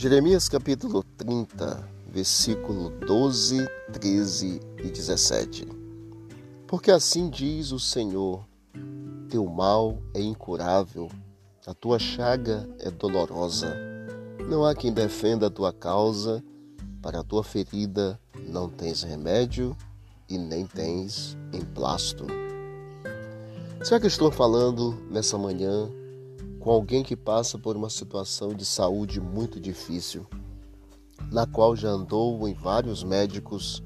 Jeremias capítulo 30, versículo 12, 13 e 17. Porque assim diz o Senhor: Teu mal é incurável, a tua chaga é dolorosa. Não há quem defenda a tua causa, para a tua ferida não tens remédio e nem tens emplasto. Será que estou falando nessa manhã com alguém que passa por uma situação de saúde muito difícil, na qual já andou em vários médicos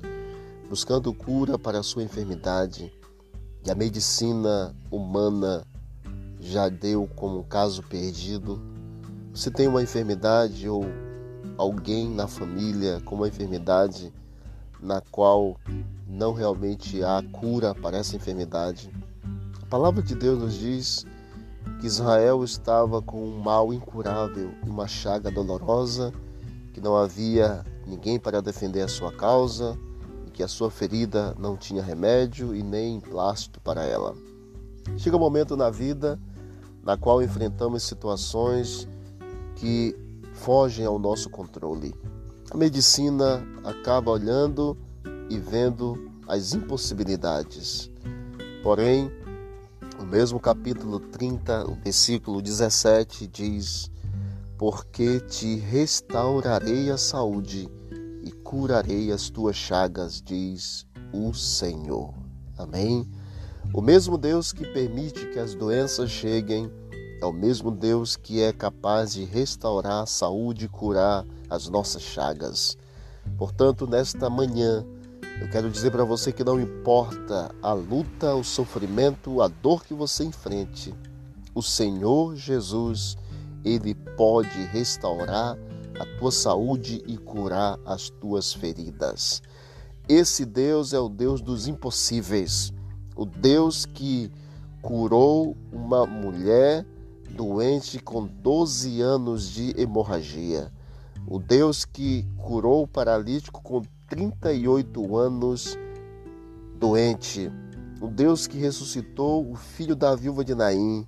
buscando cura para a sua enfermidade e a medicina humana já deu como um caso perdido? Você tem uma enfermidade ou alguém na família com uma enfermidade na qual não realmente há cura para essa enfermidade? A palavra de Deus nos diz que Israel estava com um mal incurável e uma chaga dolorosa, que não havia ninguém para defender a sua causa e que a sua ferida não tinha remédio e nem emplasto para ela. Chega um momento na vida na qual enfrentamos situações que fogem ao nosso controle. A medicina acaba olhando e vendo as impossibilidades. Porém, o mesmo capítulo 30, o versículo 17 diz: Porque te restaurarei a saúde e curarei as tuas chagas, diz o Senhor. Amém. O mesmo Deus que permite que as doenças cheguem é o mesmo Deus que é capaz de restaurar a saúde e curar as nossas chagas. Portanto, nesta manhã, eu quero dizer para você que não importa a luta, o sofrimento, a dor que você enfrente, o Senhor Jesus, ele pode restaurar a tua saúde e curar as tuas feridas. Esse Deus é o Deus dos impossíveis, o Deus que curou uma mulher doente com 12 anos de hemorragia, o Deus que curou o paralítico com 38 anos doente, o Deus que ressuscitou o filho da viúva de Naim,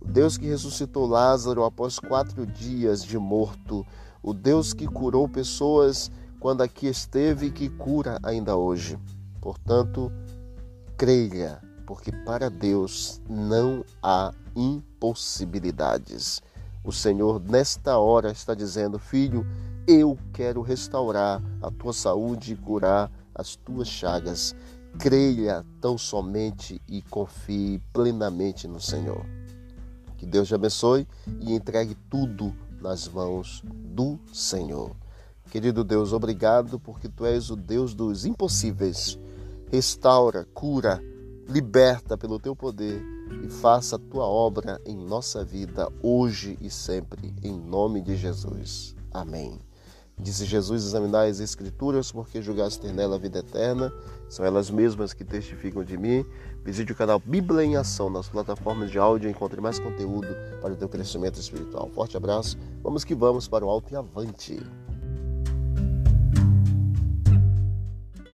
o Deus que ressuscitou Lázaro após quatro dias de morto, o Deus que curou pessoas quando aqui esteve e que cura ainda hoje. Portanto, creia, porque para Deus não há impossibilidades. O Senhor, nesta hora, está dizendo: Filho, eu quero restaurar a tua saúde e curar as tuas chagas. Creia tão somente e confie plenamente no Senhor. Que Deus te abençoe e entregue tudo nas mãos do Senhor. Querido Deus, obrigado porque tu és o Deus dos impossíveis. Restaura, cura, liberta pelo teu poder e faça a tua obra em nossa vida hoje e sempre, em nome de Jesus. Amém. Disse Jesus: examinar as Escrituras, porque julgaste ter nela a vida eterna. São elas mesmas que testificam de mim. Visite o canal Bíblia em Ação nas plataformas de áudio e encontre mais conteúdo para o teu crescimento espiritual. Forte abraço. Vamos que vamos para o alto e avante.